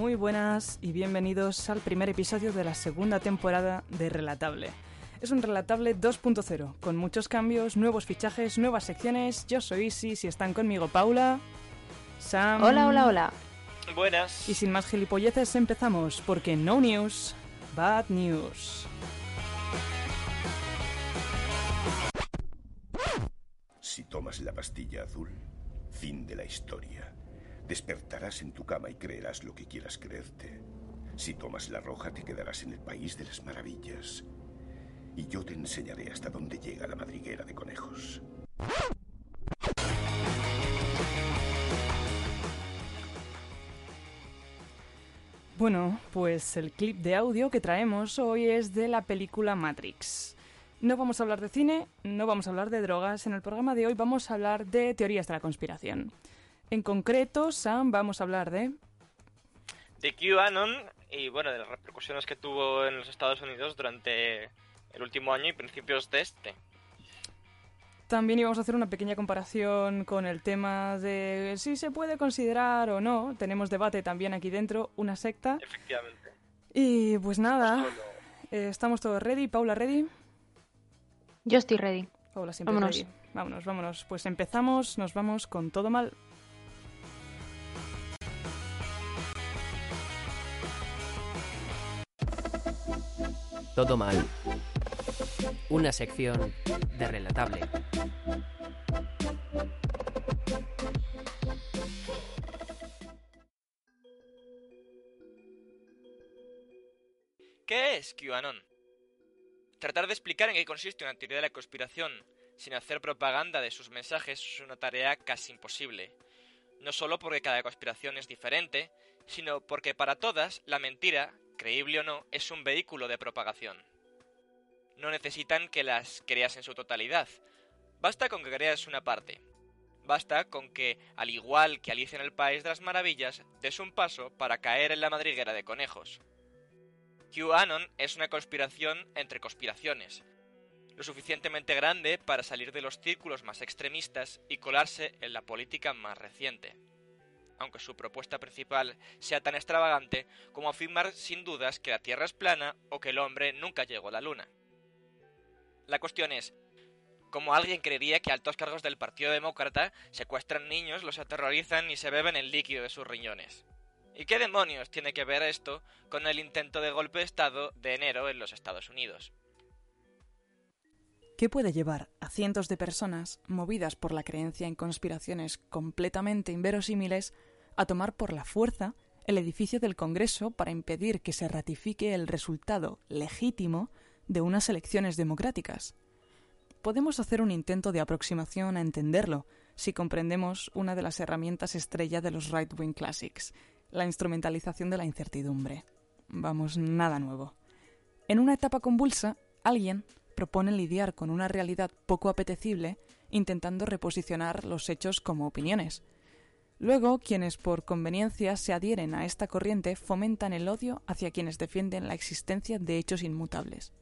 Muy buenas y bienvenidos al primer episodio de la segunda temporada de Relatable. Es un Relatable 2.0, con muchos cambios, nuevos fichajes, nuevas secciones. Yo soy Isis y están conmigo Paula, Sam... Hola, hola, hola. Buenas. Y sin más gilipolleces empezamos, porque no news, bad news. Si tomas la pastilla azul, fin de la historia. Despertarás en tu cama y creerás lo que quieras creerte. Si tomas la roja, te quedarás en el país de las maravillas. Y yo te enseñaré hasta dónde llega la madriguera de conejos. Bueno, pues el clip de audio que traemos hoy es de la película Matrix. No vamos a hablar de cine, no vamos a hablar de drogas. En el programa de hoy vamos a hablar de teorías de la conspiración. En concreto, Sam, vamos a hablar de... De QAnon y bueno, de las repercusiones que tuvo en los Estados Unidos durante el último año y principios de este. También íbamos a hacer una pequeña comparación con el tema de si se puede considerar o no. Tenemos debate también aquí dentro, una secta. Efectivamente. Y pues nada, Pues todo. eh, estamos todos ready. Paula, ready. Yo estoy ready. Paula siempre Vámonos. ready. Vámonos, vámonos. Pues empezamos, nos vamos con todo mal. Todo mal. Una sección de relatable. ¿Qué es QAnon? Tratar de explicar en qué consiste una teoría de la conspiración sin hacer propaganda de sus mensajes es una tarea casi imposible. No solo porque cada conspiración es diferente, sino porque para todas la mentira, creíble o no, es un vehículo de propagación. No necesitan que las creas en su totalidad. Basta con que creas una parte. Basta con que, al igual que Alicia en el País de las Maravillas, des un paso para caer en la madriguera de conejos. QAnon es una conspiración entre conspiraciones, lo suficientemente grande para salir de los círculos más extremistas y colarse en la política más reciente. Aunque su propuesta principal sea tan extravagante como afirmar sin dudas que la Tierra es plana o que el hombre nunca llegó a la Luna. La cuestión es, ¿cómo alguien creería que altos cargos del Partido Demócrata secuestran niños, los aterrorizan y se beben el líquido de sus riñones? ¿Y qué demonios tiene que ver esto con el intento de golpe de Estado de enero en los Estados Unidos? ¿Qué puede llevar a cientos de personas, movidas por la creencia en conspiraciones completamente inverosímiles, a tomar por la fuerza el edificio del Congreso para impedir que se ratifique el resultado legítimo de unas elecciones democráticas? Podemos hacer un intento de aproximación a entenderlo si comprendemos una de las herramientas estrella de los right-wing classics, la instrumentalización de la incertidumbre. Vamos, nada nuevo. En una etapa convulsa, alguien propone lidiar con una realidad poco apetecible intentando reposicionar los hechos como opiniones. Luego, quienes por conveniencia se adhieren a esta corriente fomentan el odio hacia quienes defienden la existencia de hechos inmutables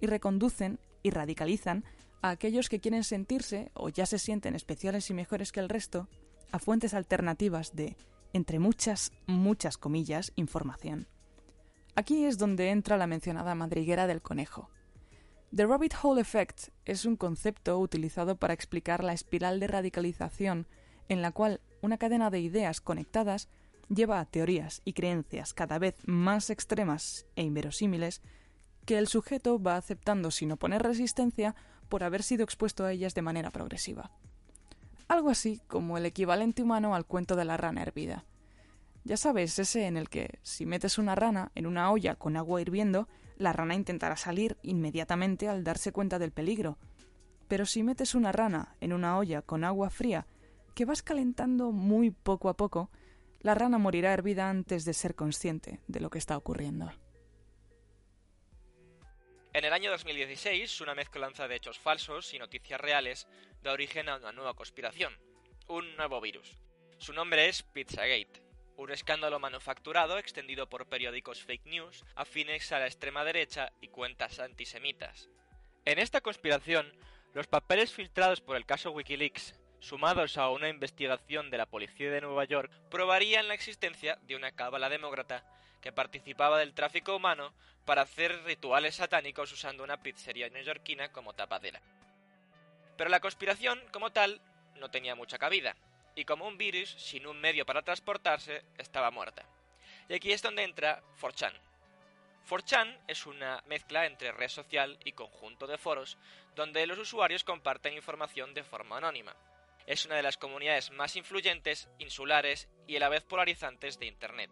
y reconducen y radicalizan a aquellos que quieren sentirse o ya se sienten especiales y mejores que el resto a fuentes alternativas de, entre muchas, muchas comillas, información. Aquí es donde entra la mencionada madriguera del conejo. The Rabbit Hole Effect es un concepto utilizado para explicar la espiral de radicalización en la cual una cadena de ideas conectadas lleva a teorías y creencias cada vez más extremas e inverosímiles que el sujeto va aceptando sin oponer resistencia por haber sido expuesto a ellas de manera progresiva. Algo así como el equivalente humano al cuento de la rana hervida. Ya sabes, ese en el que si metes una rana en una olla con agua hirviendo, la rana intentará salir inmediatamente al darse cuenta del peligro. Pero si metes una rana en una olla con agua fría, que vas calentando muy poco a poco, la rana morirá hervida antes de ser consciente de lo que está ocurriendo. En el año 2016, una mezcolanza de hechos falsos y noticias reales da origen a una nueva conspiración, un nuevo virus. Su nombre es Pizzagate, un escándalo manufacturado extendido por periódicos fake news afines a la extrema derecha y cuentas antisemitas. En esta conspiración, los papeles filtrados por el caso Wikileaks sumados a una investigación de la policía de Nueva York, probarían la existencia de una cábala demócrata que participaba del tráfico humano para hacer rituales satánicos usando una pizzería neoyorquina como tapadera. Pero la conspiración, como tal, no tenía mucha cabida, y como un virus sin un medio para transportarse, estaba muerta. Y aquí es donde entra 4chan. 4chan es una mezcla entre red social y conjunto de foros donde los usuarios comparten información de forma anónima. Es una de las comunidades más influyentes, insulares y a la vez polarizantes de Internet.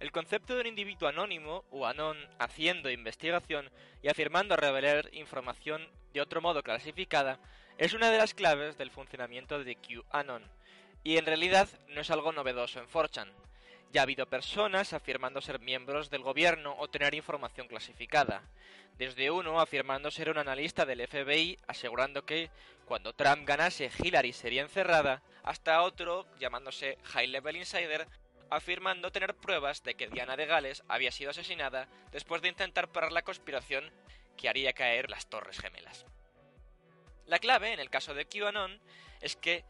El concepto de un individuo anónimo o anón haciendo investigación y afirmando revelar información de otro modo clasificada es una de las claves del funcionamiento de QAnon, y en realidad no es algo novedoso en 4chan. Ya ha habido personas afirmando ser miembros del gobierno o tener información clasificada, desde uno afirmando ser un analista del FBI asegurando que cuando Trump ganase Hillary sería encerrada, hasta otro llamándose High Level Insider afirmando tener pruebas de que Diana de Gales había sido asesinada después de intentar parar la conspiración que haría caer las Torres Gemelas. La clave, en el caso de QAnon, es que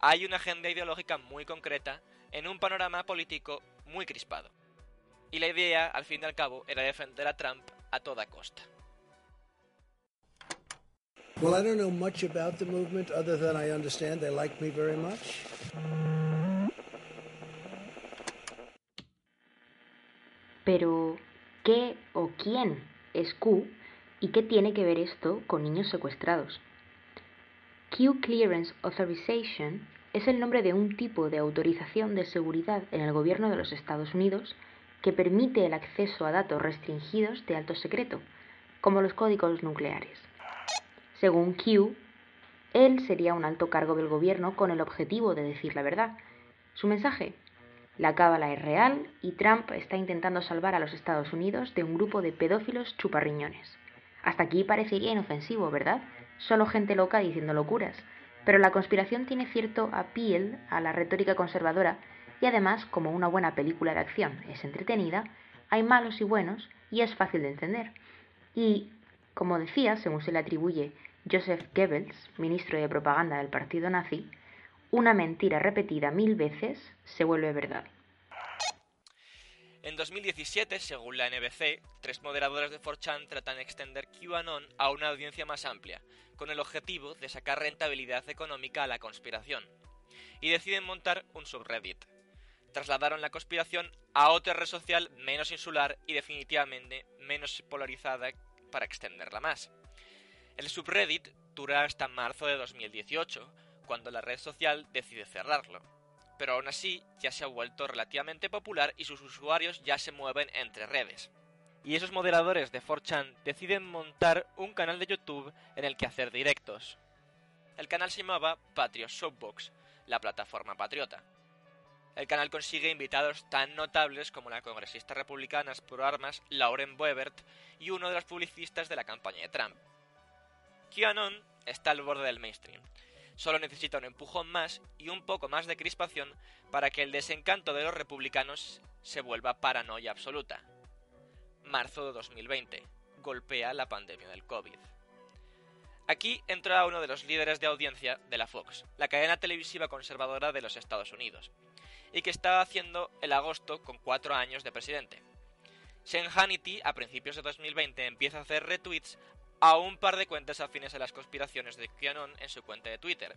hay una agenda ideológica muy concreta en un panorama político muy crispado. Y la idea, al fin y al cabo, era defender a Trump a toda costa. Well, I don't know much about the movement other than I understand they like me very much. Pero, ¿qué o quién es Q y qué tiene que ver esto con niños secuestrados? Q Clearance Authorization es el nombre de un tipo de autorización de seguridad en el gobierno de los Estados Unidos que permite el acceso a datos restringidos de alto secreto, como los códigos nucleares. Según Q, él sería un alto cargo del gobierno con el objetivo de decir la verdad. Su mensaje, la cábala es real y Trump está intentando salvar a los Estados Unidos de un grupo de pedófilos chuparriñones. Hasta aquí parecería inofensivo, ¿verdad? Solo gente loca diciendo locuras. Pero la conspiración tiene cierto appeal a la retórica conservadora y además, como una buena película de acción es entretenida, hay malos y buenos y es fácil de entender. Y, como decía, según se le atribuye Joseph Goebbels, ministro de propaganda del partido nazi, una mentira repetida mil veces se vuelve verdad. En 2017, según la NBC, tres moderadores de 4chan tratan de extender QAnon a una audiencia más amplia, con el objetivo de sacar rentabilidad económica a la conspiración, y deciden montar un subreddit. Trasladaron la conspiración a otra red social menos insular y definitivamente menos polarizada para extenderla más. El subreddit dura hasta marzo de 2018, cuando la red social decide cerrarlo. Pero aún así ya se ha vuelto relativamente popular y sus usuarios ya se mueven entre redes. Y esos moderadores de 4chan deciden montar un canal de YouTube en el que hacer directos. El canal se llamaba Patriot Shopbox, la plataforma patriota. El canal consigue invitados tan notables como la congresista republicana por armas Lauren Boebert y uno de los publicistas de la campaña de Trump. QAnon está al borde del mainstream, Solo necesita un empujón más y un poco más de crispación para que el desencanto de los republicanos se vuelva paranoia absoluta. Marzo de 2020. Golpea la pandemia del COVID. Aquí entra uno de los líderes de audiencia de la Fox, la cadena televisiva conservadora de los Estados Unidos, y que está haciendo el agosto con cuatro años de presidente. Sean Hannity, a principios de 2020, empieza a hacer retweets a un par de cuentas afines a las conspiraciones de QAnon en su cuenta de Twitter.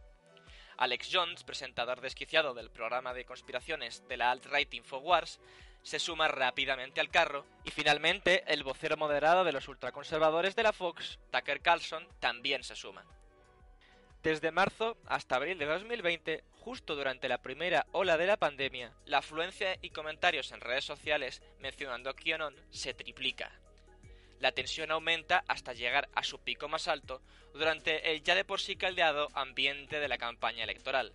Alex Jones, presentador desquiciado del programa de conspiraciones de la alt-right Infowars, se suma rápidamente al carro y finalmente el vocero moderado de los ultraconservadores de la Fox, Tucker Carlson, también se suma. Desde marzo hasta abril de 2020, justo durante la primera ola de la pandemia, la afluencia y comentarios en redes sociales mencionando a QAnon se triplica la tensión aumenta hasta llegar a su pico más alto durante el ya de por sí caldeado ambiente de la campaña electoral.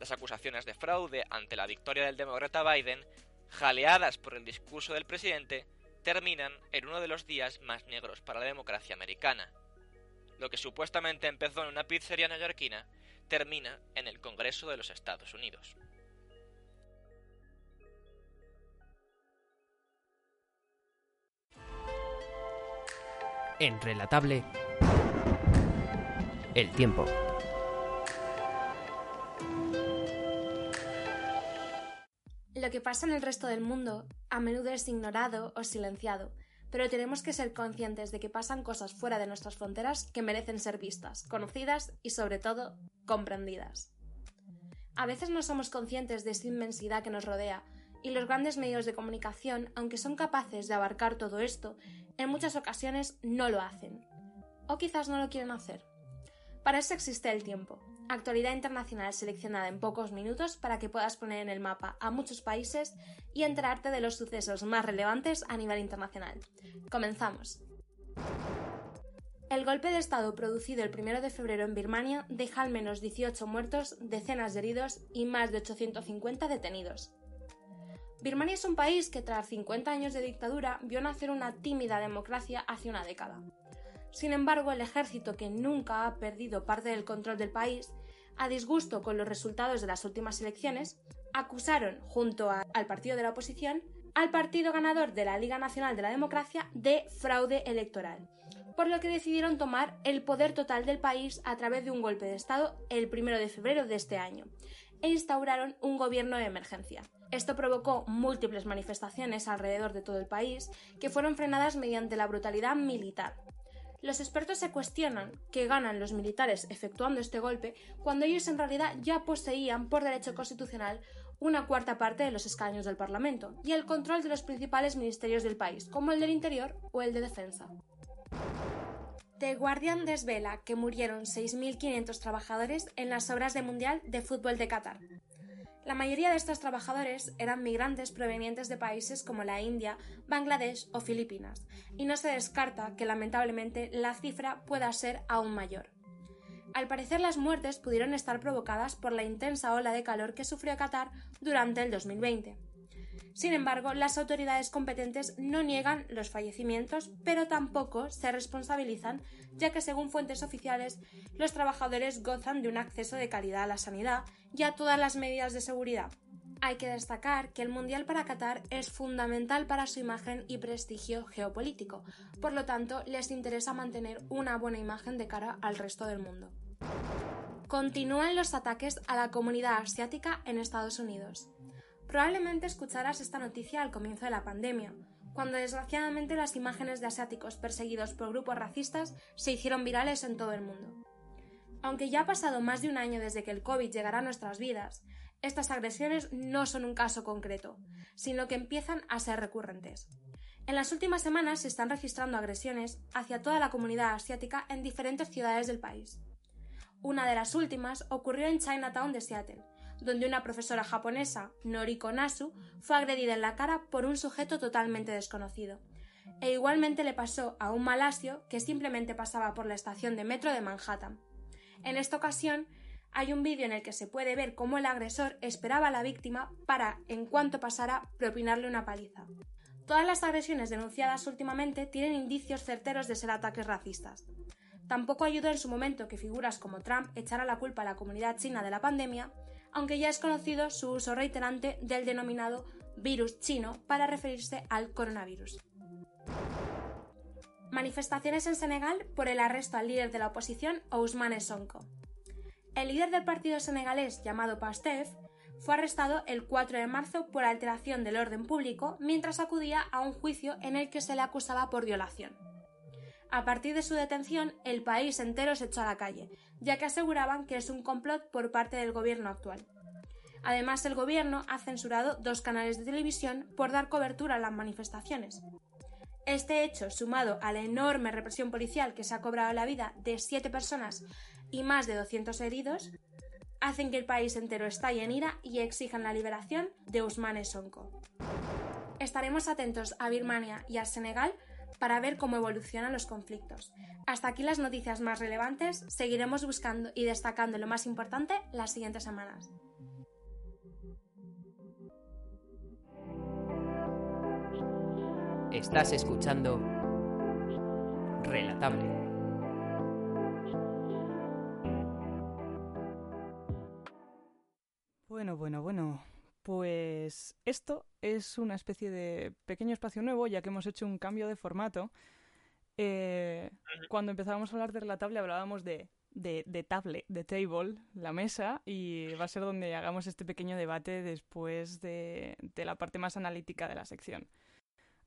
Las acusaciones de fraude ante la victoria del demócrata Biden, jaleadas por el discurso del presidente, terminan en uno de los días más negros para la democracia americana. Lo que supuestamente empezó en una pizzería neoyorquina termina en el Congreso de los Estados Unidos. en Relatable El Tiempo. Lo que pasa en el resto del mundo a menudo es ignorado o silenciado, pero tenemos que ser conscientes de que pasan cosas fuera de nuestras fronteras que merecen ser vistas, conocidas y sobre todo comprendidas. A veces no somos conscientes de esa inmensidad que nos rodea, y los grandes medios de comunicación, aunque son capaces de abarcar todo esto, en muchas ocasiones no lo hacen. O quizás no lo quieren hacer. Para eso existe el tiempo, actualidad internacional seleccionada en pocos minutos para que puedas poner en el mapa a muchos países y enterarte de los sucesos más relevantes a nivel internacional. Comenzamos. El golpe de Estado producido el 1 de febrero en Birmania deja al menos 18 muertos, decenas de heridos y más de 850 detenidos. Birmania es un país que tras 50 años de dictadura vio nacer una tímida democracia hace una década. Sin embargo, el ejército, que nunca ha perdido parte del control del país, a disgusto con los resultados de las últimas elecciones, acusaron, junto al partido de la oposición, al partido ganador de la Liga Nacional de la Democracia de fraude electoral, por lo que decidieron tomar el poder total del país a través de un golpe de Estado el 1 de febrero de este año, e instauraron un gobierno de emergencia. Esto provocó múltiples manifestaciones alrededor de todo el país que fueron frenadas mediante la brutalidad militar, los expertos se cuestionan qué ganan los militares efectuando este golpe cuando ellos en realidad ya poseían por derecho constitucional una cuarta parte de los escaños del Parlamento y el control de los principales ministerios del país, como el del Interior o el de Defensa. The Guardian desvela que murieron 6.500 trabajadores en las obras de Mundial de Fútbol de Qatar. La mayoría de estos trabajadores eran migrantes provenientes de países como la India, Bangladesh o Filipinas, y no se descarta que lamentablemente la cifra pueda ser aún mayor. Al parecer las muertes pudieron estar provocadas por la intensa ola de calor que sufrió Qatar durante el 2020. Sin embargo, las autoridades competentes no niegan los fallecimientos, pero tampoco se responsabilizan, ya que según fuentes oficiales, los trabajadores gozan de un acceso de calidad a la sanidad y a todas las medidas de seguridad. Hay que destacar que el Mundial para Qatar es fundamental para su imagen y prestigio geopolítico, por lo tanto les interesa mantener una buena imagen de cara al resto del mundo. Continúan los ataques a la comunidad asiática en Estados Unidos. Probablemente escucharás esta noticia al comienzo de la pandemia, cuando desgraciadamente las imágenes de asiáticos perseguidos por grupos racistas se hicieron virales en todo el mundo. Aunque ya ha pasado más de un año desde que el COVID llegara a nuestras vidas, estas agresiones no son un caso concreto, sino que empiezan a ser recurrentes. En las últimas semanas se están registrando agresiones hacia toda la comunidad asiática en diferentes ciudades del país. Una de las últimas ocurrió en Chinatown de Seattle, donde una profesora japonesa, Noriko Nasu, fue agredida en la cara por un sujeto totalmente desconocido. E igualmente le pasó a un malasio que simplemente pasaba por la estación de metro de Manhattan. En esta ocasión, hay un vídeo en el que se puede ver cómo el agresor esperaba a la víctima para, en cuanto pasara, propinarle una paliza. Todas las agresiones denunciadas últimamente tienen indicios certeros de ser ataques racistas. Tampoco ayudó en su momento que figuras como Trump echara la culpa a la comunidad china de la pandemia, aunque ya es conocido su uso reiterante del denominado virus chino para referirse al coronavirus. Manifestaciones en Senegal por el arresto al líder de la oposición, Ousmane Sonko. El líder del partido senegalés llamado PASTEF fue arrestado el 4 de marzo por alteración del orden público mientras acudía a un juicio en el que se le acusaba por violación. A partir de su detención, el país entero se echó a la calle, ya que aseguraban que es un complot por parte del gobierno actual. Además, el gobierno ha censurado dos canales de televisión por dar cobertura a las manifestaciones. Este hecho, sumado a la enorme represión policial que se ha cobrado la vida de siete personas y más de 200 heridos, hacen que el país entero estalle en ira y exijan la liberación de Ousmane Sonko. Estaremos atentos a Birmania y al Senegal para ver cómo evolucionan los conflictos. Hasta aquí las noticias más relevantes, seguiremos buscando y destacando lo más importante las siguientes semanas. Estás escuchando Relatable. Bueno, bueno, bueno. Pues esto es una especie de pequeño espacio nuevo, ya que hemos hecho un cambio de formato. Eh, cuando empezábamos a hablar de Relatable hablábamos de de, de table, de table, la mesa, y va a ser donde hagamos este pequeño debate después de, de la parte más analítica de la sección.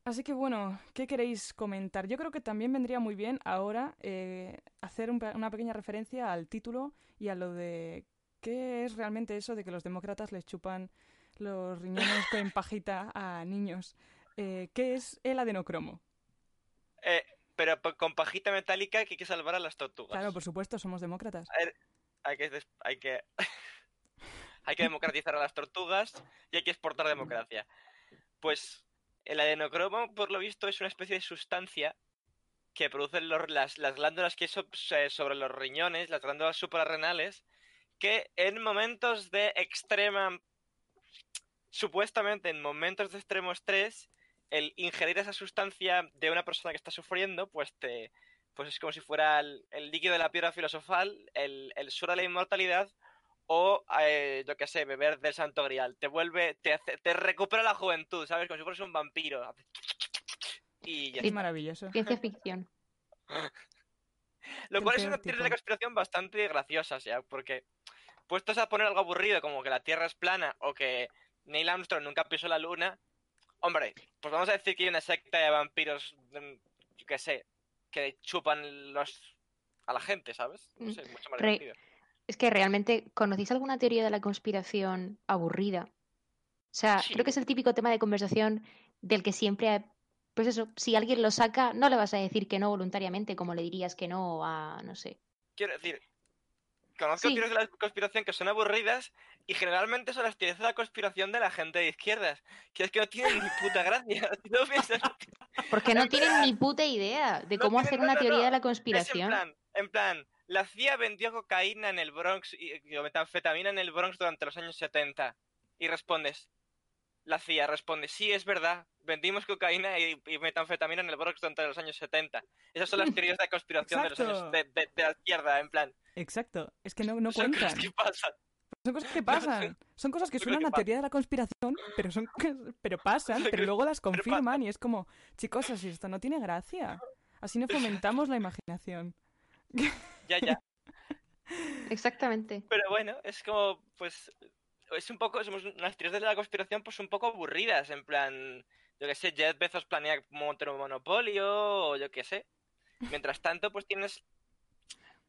Así que bueno, ¿qué queréis comentar? Yo creo que también vendría muy bien ahora eh, hacer un una pequeña referencia al título y a lo de qué es realmente eso de que los demócratas les chupan los riñones con pajita a niños. Eh, ¿Qué es el adenocromo? Eh, pero con pajita metálica que hay que salvar a las tortugas. Claro, por supuesto, somos demócratas. Hay que, hay que, hay que democratizar a las tortugas y hay que exportar democracia. Pues el adenocromo, por lo visto, es una especie de sustancia que producen los- las, las glándulas que so- sobre los riñones, las glándulas suprarrenales, que en momentos de extrema, supuestamente en momentos de extremo estrés, el ingerir esa sustancia de una persona que está sufriendo, pues te, pues es como si fuera el, el líquido de la piedra filosofal, el, el suero de la inmortalidad, o eh, yo qué sé, beber del santo grial. Te vuelve, te, hace- te recupera la juventud, ¿sabes? Como si fueras un vampiro. Y ya Es está. maravilloso. Ciencia ficción. Lo cual es una teoría de conspiración bastante graciosa, ya, porque puestos a poner algo aburrido como que la Tierra es plana o que Neil Armstrong nunca pisó la Luna, hombre, pues vamos a decir que hay una secta de vampiros, mm, yo qué sé, que chupan los a la gente, ¿sabes? No Mm, sé, mucho más re-. Es que realmente, ¿conocéis alguna teoría de la conspiración aburrida? O sea, Sí. creo que es el típico tema de conversación del que siempre, pues eso, si alguien lo saca, no le vas a decir que no voluntariamente, como le dirías que no a, no sé. Quiero decir, conozco Sí. teorías de la conspiración que son aburridas y generalmente son las teorías de la conspiración de la gente de izquierdas, que es que no tienen ni puta gracia. No piensas, Porque no En tienen plan- ni puta idea de cómo hacer una no, teoría no. de la en conspiración. plan, en plan, la CIA vendió cocaína en el Bronx y, y metanfetamina en el Bronx durante los años 70. Y respondes, la CIA responde, sí, es verdad, vendimos cocaína y, y metanfetamina en el Bronx durante los años 70. Esas son las teorías de conspiración de los años Exacto. de, de- de la izquierda, en plan. Exacto. Es que no, no son cosas cuentan. que pasan. Son cosas que pasan. Son cosas que suenan cosas a teoría de la conspiración, pero son pero pasan, pero luego las confirman y es como, chicos, así esto no tiene gracia. Así no fomentamos la imaginación. Ya, ya. Exactamente. Pero bueno, es como, pues, es un poco, somos unas teorías de la conspiración, pues un poco aburridas, en plan, yo que sé, Jeff Bezos planea montar un monopolio, o yo que sé. Mientras tanto, pues tienes,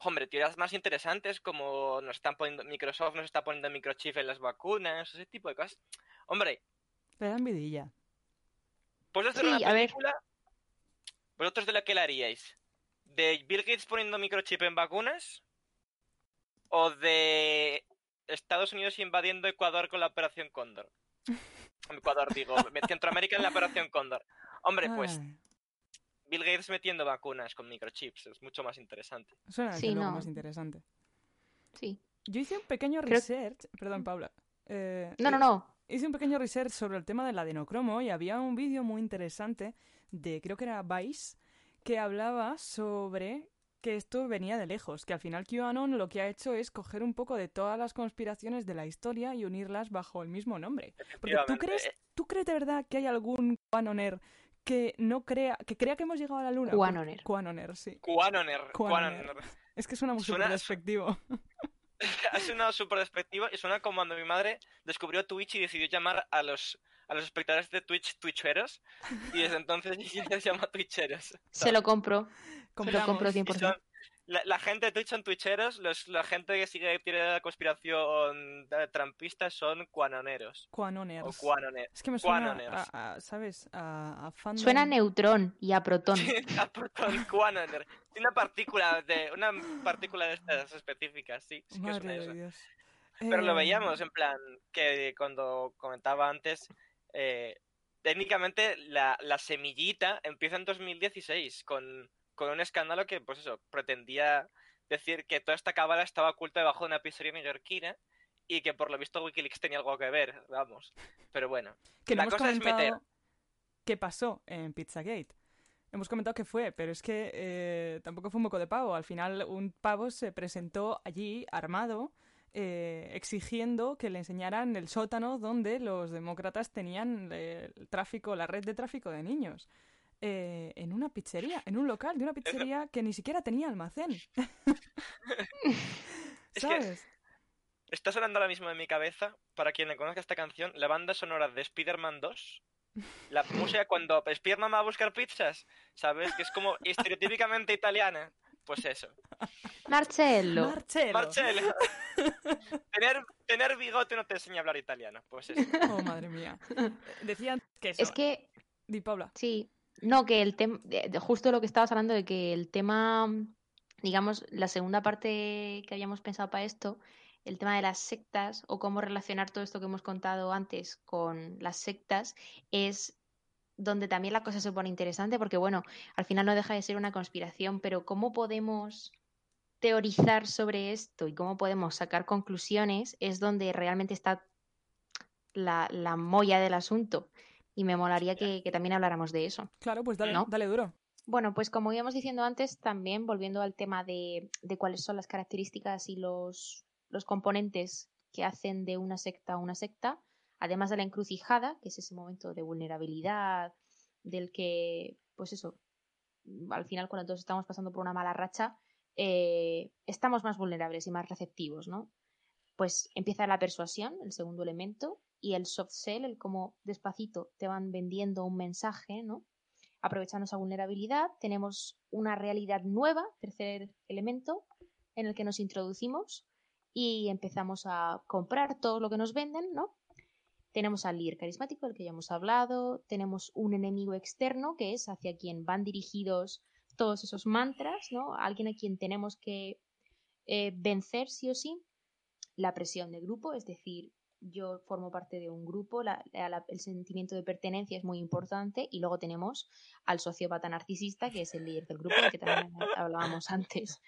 hombre, teorías más interesantes, como nos están poniendo, Microsoft nos está poniendo microchip en las vacunas, ese tipo de cosas. Hombre, Le dan vidilla. ¿puedes hacer Sí, una película? ¿Vosotros de la que la haríais? ¿De Bill Gates poniendo microchip en vacunas? ¿O de Estados Unidos invadiendo Ecuador con la Operación Cóndor? Ecuador, digo, Centroamérica en la Operación Cóndor. Hombre, pues Ay, Bill Gates metiendo vacunas con microchips es mucho más interesante. suena Sí, no. más interesante. Sí. Yo hice un pequeño Creo- research, perdón, Paula. Eh, No, no, no. Hice un pequeño research sobre el tema del adenocromo y había un vídeo muy interesante de, creo que era Vice, que hablaba sobre que esto venía de lejos, que al final QAnon lo que ha hecho es coger un poco de todas las conspiraciones de la historia y unirlas bajo el mismo nombre. Porque tú crees, tú crees de verdad que hay algún QAnoner que no crea, que crea que hemos llegado a la luna. QAnoner. QAnoner, sí. QAnoner. QAnoner. Es que suena muy Suena- súper despectivo. Ha sonado súper despectivo y suena como cuando mi madre descubrió Twitch y decidió llamar a los, a los espectadores de Twitch Twitcheros y desde entonces ya les llama Twitcheros. Se lo compro. Se lo compro Y 100%. son- la, la gente de Twitch son Twitcheros, los, la gente que sigue teoría de la conspiración eh, trampista son cuanoneros. O QAnoners. cuanoneros. Es que me suena, a, a, ¿sabes? A, a fandom. Suena a neutrón y a protón. A protón, cuanoner. Una partícula de una partícula de estas específicas, sí, sí que Madre suena de eso. Dios. Pero lo Eh, veíamos en plan que cuando comentaba antes, eh, técnicamente la, la semillita empieza en 2016 con, con un escándalo que, pues eso, pretendía decir que toda esta cábala estaba oculta debajo de una pizzería neoyorquina y que por lo visto Wikileaks tenía algo que ver, vamos. Pero bueno, Que la hemos cosa es comentado meter. qué pasó en Pizzagate. Hemos comentado qué fue, pero es que eh, tampoco fue un moco de pavo. Al final, un pavo se presentó allí armado, eh, exigiendo que le enseñaran el sótano donde los demócratas tenían eh, el tráfico, la red de tráfico de niños. Eh, en una pizzería, en un local de una pizzería que ni siquiera tenía almacén. Es que- ¿Sabes? Está sonando ahora mismo en mi cabeza, para quien le conozca esta canción, la banda sonora de Spider-Man 2. La música cuando Spider-Man va a buscar pizzas, ¿sabes? Que es como estereotípicamente italiana. Pues eso. Marcello. Marcelo. Marcelo. tener, tener bigote no te enseña a hablar italiano. Pues eso. Oh, madre mía. Decían que eso. es que Di, Paula. Sí, no, que el tema, justo lo que estabas hablando de que el tema, digamos, la segunda parte que habíamos pensado para esto, el tema de las sectas o cómo relacionar todo esto que hemos contado antes con las sectas, es donde también la cosa se pone interesante, porque bueno, al final no deja de ser una conspiración, pero ¿cómo podemos teorizar sobre esto y cómo podemos sacar conclusiones? Es donde realmente está la, la molla del asunto. Y me molaría que, que también habláramos de eso. Claro, pues dale, ¿No? dale duro. Bueno, pues como íbamos diciendo antes, también volviendo al tema de, de cuáles son las características y los, los componentes que hacen de una secta una secta, además de la encrucijada, que es ese momento de vulnerabilidad, del que, pues eso, al final cuando todos estamos pasando por una mala racha, eh, estamos más vulnerables y más receptivos, ¿no? Pues empieza la persuasión, el segundo elemento, y el soft sell, el cómo despacito te van vendiendo un mensaje, ¿no? Aprovechando esa vulnerabilidad, tenemos una realidad nueva, tercer elemento, en el que nos introducimos y empezamos a comprar todo lo que nos venden, ¿no? Tenemos al líder carismático, del que ya hemos hablado, tenemos un enemigo externo, que es hacia quien van dirigidos todos esos mantras, ¿no? Alguien a quien tenemos que eh, vencer sí o sí. La presión de grupo, es decir, yo formo parte de un grupo, la- la- el sentimiento de pertenencia es muy importante y luego tenemos al sociópata narcisista, que es el líder del grupo, del que también hablábamos antes.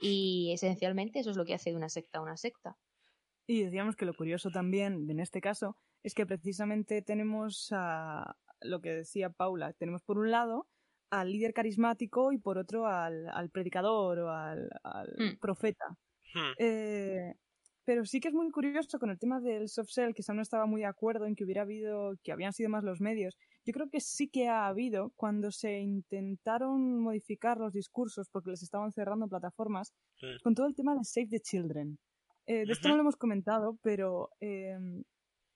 Y esencialmente eso es lo que hace de una secta una secta. Y decíamos que lo curioso también en este caso es que precisamente tenemos a lo que decía Paula, tenemos por un lado al líder carismático y por otro al, al predicador o al, al Hmm. profeta. Hmm. Eh, pero sí que es muy curioso con el tema del soft sell, que Sam no estaba muy de acuerdo en que hubiera habido, que habían sido más los medios. Yo creo que sí que ha habido cuando se intentaron modificar los discursos porque les estaban cerrando plataformas Sí. con todo el tema de Save the Children. Eh, de esto no lo hemos comentado, pero eh,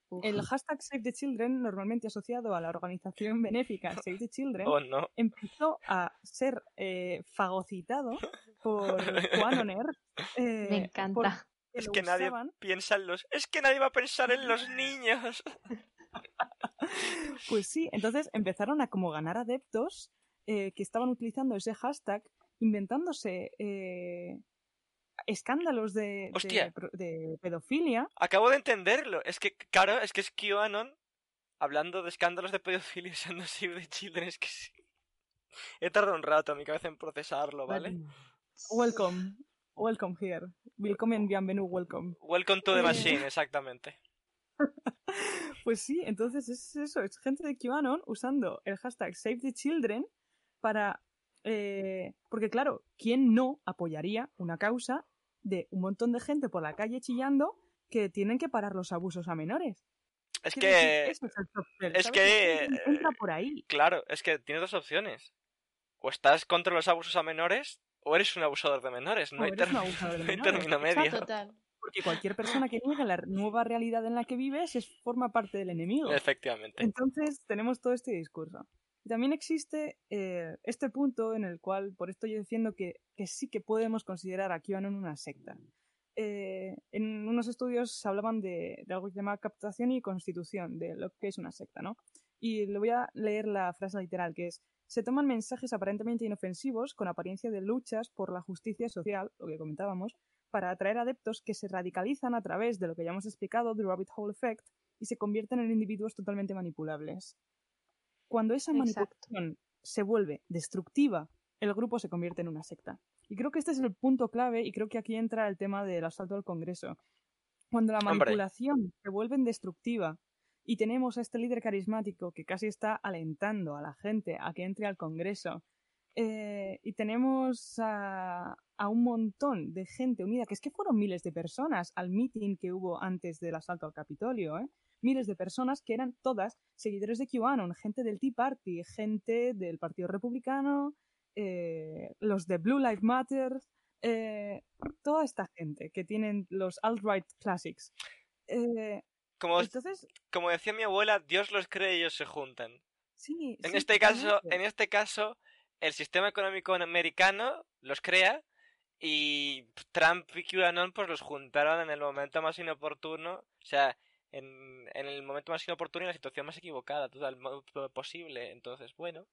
Uf. el hashtag Save the Children, normalmente asociado a la organización benéfica Save the Children, Oh, no. empezó a ser eh, fagocitado por eh, Me encanta. Es lo que nadie piensa en los... Es que nadie va a pensar en los niños. Pues sí, entonces empezaron a como ganar adeptos eh, que estaban utilizando ese hashtag, inventándose eh, escándalos de, pedofilia. Acabo de entenderlo. Es que, claro, es que es QAnon hablando de escándalos de pedofilia usando Save the Children. Es que sí. He tardado un rato a mi cabeza en procesarlo, ¿vale? Welcome, welcome here. Willkommen, bienvenido, welcome. Welcome to the machine, exactamente. Pues sí, entonces es eso, es gente de QAnon usando el hashtag Save the Children para... eh, porque claro, ¿quién no apoyaría una causa de un montón de gente por la calle chillando que tienen que parar los abusos a menores? Es Quiero decir, que, eso es Es que entra por ahí. claro, es que tienes dos opciones. O estás contra los abusos a menores o eres un abusador de menores. No hay, eres ter- un abusador de no hay menores. término Exacto, medio. total. Porque cualquier persona que niegue la nueva realidad en la que vives es, forma parte del enemigo. Efectivamente. Entonces tenemos todo este discurso. Y También existe eh, este punto en el cual, por esto yo defiendo que, que sí que podemos considerar a QAnon una secta. Eh, en unos estudios se hablaban de, de algo que se llama captación y constitución, de lo que es una secta, ¿no? Y le voy a leer la frase literal, que es, se toman mensajes aparentemente inofensivos con apariencia de luchas por la justicia social, lo que comentábamos, para atraer adeptos que se radicalizan a través de lo que ya hemos explicado, The Rabbit Hole Effect, y se convierten en individuos totalmente manipulables. Cuando esa Exacto. manipulación se vuelve destructiva, el grupo se convierte en una secta. Y creo que este es el punto clave y creo que aquí entra el tema del asalto al Congreso. Cuando la Hombre. manipulación se vuelve destructiva y tenemos a este líder carismático que casi está alentando a la gente a que entre al Congreso, Eh, y tenemos a, un montón de gente unida, que es que fueron miles de personas al meeting que hubo antes del asalto al Capitolio, ¿eh? Miles de personas que eran todas seguidores de QAnon, gente del Tea Party, gente del Partido Republicano, eh, los de Blue Lives Matter, eh, toda esta gente que tienen los alt-right classics. Como, entonces, como decía mi abuela, Dios los cree y ellos se juntan. Sí, en este caso, en este caso, el sistema económico americano los crea y Trump y QAnon pues los juntaron en el momento más inoportuno, o sea, en, en el momento más inoportuno y en la situación más equivocada, todo el modo posible. Entonces, bueno.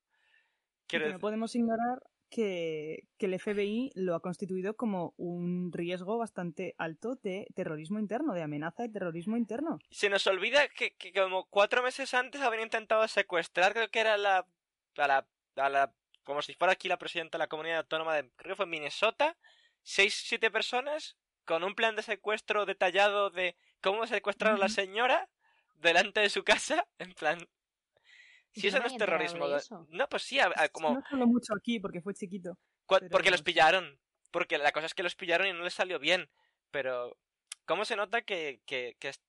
no podemos ignorar que, que, el FBI lo ha constituido como un riesgo bastante alto de terrorismo interno, de amenaza de terrorismo interno. Se nos olvida que, que como cuatro meses antes habían intentado secuestrar, creo que era la, a la, a la como si fuera aquí la presidenta de la comunidad autónoma de, creo que fue Minnesota, seis, siete personas con un plan de secuestro detallado de cómo secuestrar a la señora delante de su casa, en plan... Si eso no es terrorismo. No, pues sí, como... No solo mucho aquí porque fue chiquito. Porque los pillaron. Porque la cosa es que los pillaron y no les salió bien. Pero, ¿cómo se nota que, que, es...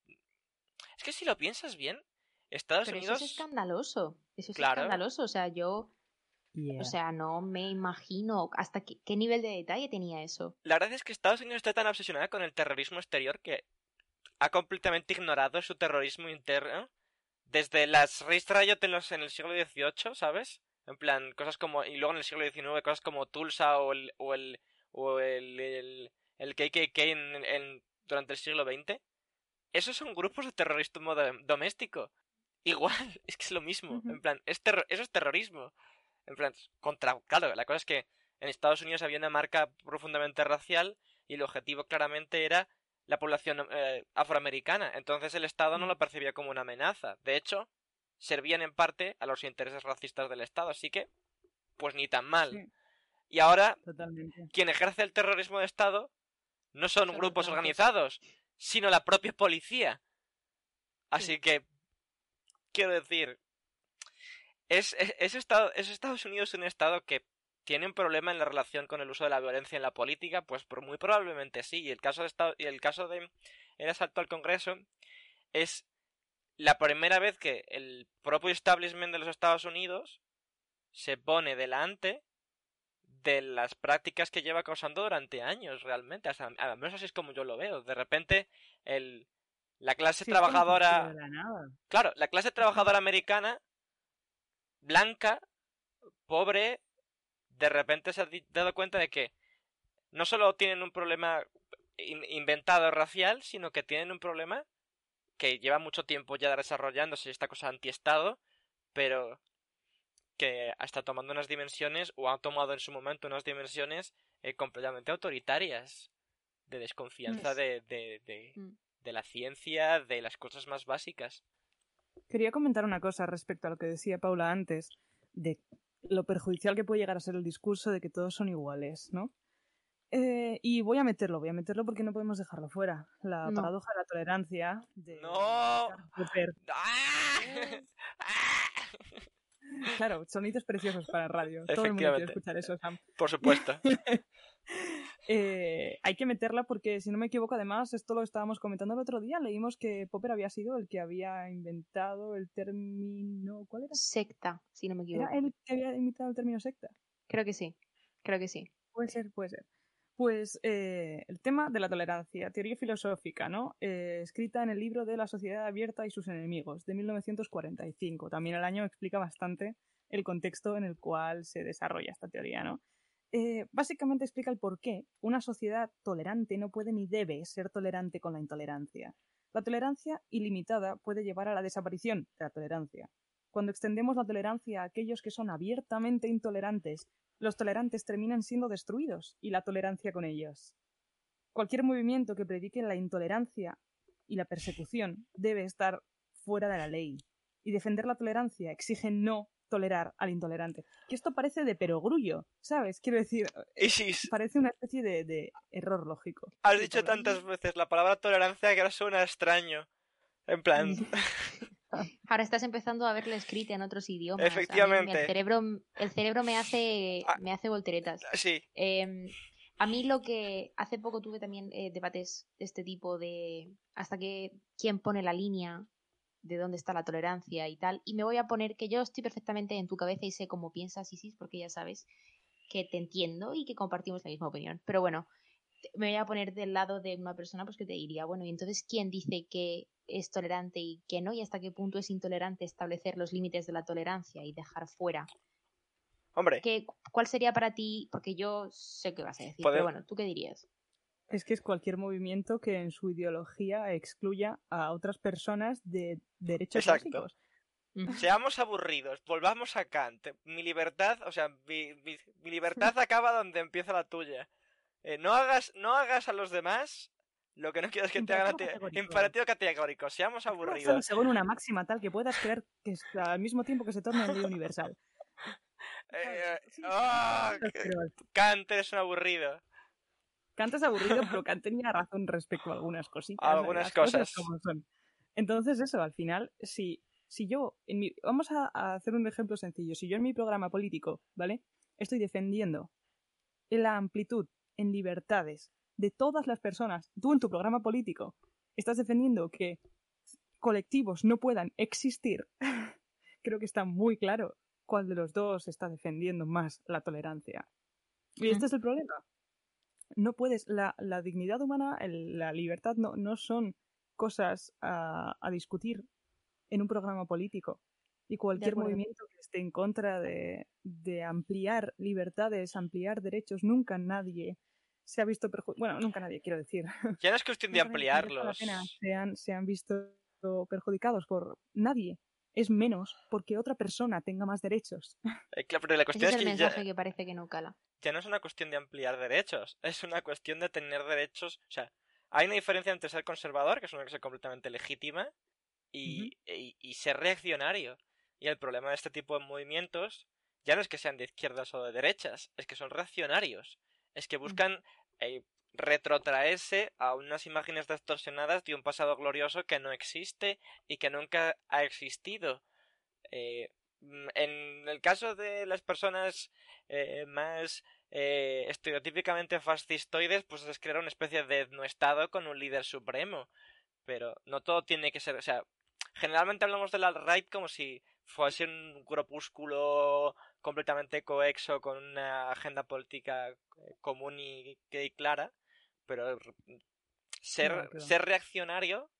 que si lo piensas bien, Estados Unidos... Eso es escandaloso. Eso es escandaloso. O sea, yo o sea, no me imagino hasta qué, nivel de detalle tenía eso. La verdad es que Estados Unidos está tan obsesionada con el terrorismo exterior que ha completamente ignorado su terrorismo interno desde las Race Riot en, los, en el siglo XVIII, ¿sabes? En plan, cosas como... Y luego en el siglo XIX, cosas como Tulsa o el... O el, o el, el, KKK en, durante el siglo XX. Esos son grupos de terrorismo doméstico. Igual, es que es lo mismo. En plan, es eso es terrorismo. En plan, contra. Claro, la cosa es que en Estados Unidos había una marca profundamente racial y el objetivo claramente era la población eh, afroamericana. Entonces el Estado no lo percibía como una amenaza. De hecho, servían en parte a los intereses racistas del Estado. Así que, pues ni tan mal. Y ahora, quien ejerce el terrorismo de Estado no son grupos organizados, sino la propia policía. Así que, quiero decir, es, es, Estados Unidos un estado que tiene un problema en la relación con el uso de la violencia en la política, pues muy probablemente sí. Y el caso de estado, y el caso de el asalto al Congreso es la primera vez que el propio establishment de los Estados Unidos se pone delante de las prácticas que lleva causando durante años realmente. Hasta, al menos así es como yo lo veo. De repente el la clase trabajadora claro, la clase trabajadora americana blanca, pobre, de repente se ha dado cuenta de que no solo tienen un problema inventado racial, sino que tienen un problema que lleva mucho tiempo ya desarrollándose esta cosa antiestado, pero que está tomando unas dimensiones o ha tomado en su momento unas dimensiones eh, completamente autoritarias de desconfianza de, de, de, mm. de la ciencia, de las cosas más básicas. Quería comentar una cosa respecto a lo que decía Paula antes, de lo perjudicial que puede llegar a ser el discurso de que todos son iguales, ¿no? Eh, y voy a meterlo, voy a meterlo porque no podemos dejarlo fuera. La paradoja de la tolerancia de... ¡No! ¡Ah! Claro, sonidos preciosos para radio. Todo el mundo quiere escuchar eso, Sam. Por supuesto. Eh, hay que meterla porque, si no me equivoco, además, esto lo estábamos comentando el otro día, leímos que Popper había sido el que había inventado el término... ¿Cuál era? Secta, si no me equivoco. ¿Era el que había inventado el término secta? Creo que sí, creo que sí. Puede ser, puede ser. Pues eh, el tema de la tolerancia, teoría filosófica, ¿no? Eh, escrita en el libro de La sociedad abierta y sus enemigos, de 1945. También el año explica bastante el contexto en el cual se desarrolla esta teoría, ¿no? Eh, básicamente explica el por qué una sociedad tolerante no puede ni debe ser tolerante con la intolerancia. La tolerancia ilimitada puede llevar a la desaparición de la tolerancia. Cuando extendemos la tolerancia a aquellos que son abiertamente intolerantes los tolerantes terminan siendo destruidos y la tolerancia con ellos. Cualquier movimiento que predique la intolerancia y la persecución debe estar fuera de la ley. Y defender la tolerancia exige no tolerar al intolerante. Que esto parece de perogrullo, ¿sabes? Quiero decir, parece una especie de, error lógico. Has dicho tantas veces la palabra tolerancia que ahora suena extraño. En plan... Ahora estás empezando a verla escrita en otros idiomas. Efectivamente. el cerebro, el cerebro me hace, Ah. me hace volteretas. Sí, Eh, a mí lo que hace poco tuve también eh, debates de este tipo de hasta que quién pone la línea de dónde está la tolerancia y tal. Y me voy a poner que yo estoy perfectamente en tu cabeza y sé cómo piensas, Isis, porque ya sabes que te entiendo y que compartimos la misma opinión. Pero bueno, me voy a poner del lado de una persona pues que te diría, bueno, y entonces quién dice que es tolerante y que no, y hasta qué punto es intolerante establecer los límites de la tolerancia y dejar fuera hombre, ¿Qué, ¿Cuál sería para ti? Porque yo sé qué vas a decir, pero bueno, ¿tú qué dirías? Es que es cualquier movimiento que en su ideología excluya a otras personas de derechos Exacto. básicos. seamos aburridos, volvamos a Kant. Mi libertad, o sea, mi, mi- mi libertad acaba donde empieza la tuya. Eh, no hagas, no hagas a los demás lo que no quieras que te hagan a ti. Imperativo categórico. Imperativo categórico, seamos aburridos. según una máxima tal que puedas creer que es al mismo tiempo que se torna en ley universal. Pero Kant es un aburrido. Kant es aburrido, pero Kant tenía razón respecto a algunas cositas. Algunas cosas. como son. Entonces, eso, al final, si, si yo, en mi, vamos a, a hacer un ejemplo sencillo. Si yo en mi programa político, ¿vale? Estoy defendiendo la amplitud en libertades de todas las personas. Tú en tu programa político estás defendiendo que colectivos no puedan existir. Creo que está muy claro cuál de los dos está defendiendo más la tolerancia. Y este es el problema. No puedes, la, la dignidad humana, el- la libertad no, no son cosas a, a discutir en un programa político. Y cualquier movimiento que esté en contra de, de ampliar libertades, ampliar derechos, nunca nadie se ha visto perjudicado. Bueno, nunca nadie, quiero decir. Ya no es cuestión de ampliarlos. pena Se han, se han visto perjudicados por nadie. Es menos porque otra persona tenga más derechos. Eh, claro, pero la Ese cuestión es es el que ya, mensaje que parece que no cala. Ya no es una cuestión de ampliar derechos, es una cuestión de tener derechos. O sea, hay una diferencia entre ser conservador, que es una cosa completamente legítima, y, y- y ser reaccionario. Y el problema de este tipo de movimientos ya no es que sean de izquierdas o de derechas, es que son reaccionarios. Es que buscan eh, retrotraerse a unas imágenes distorsionadas de un pasado glorioso que no existe y que nunca ha existido. Eh, mm, en el caso de las personas eh, más eh, estereotípicamente fascistoides, pues es crear una especie de etnoestado con un líder supremo. Pero no todo tiene que ser, o sea, generalmente hablamos del alt-right como si fuese un grupúsculo completamente coexo con una agenda política eh, común y, y clara, pero ser, No, claro. ser reaccionario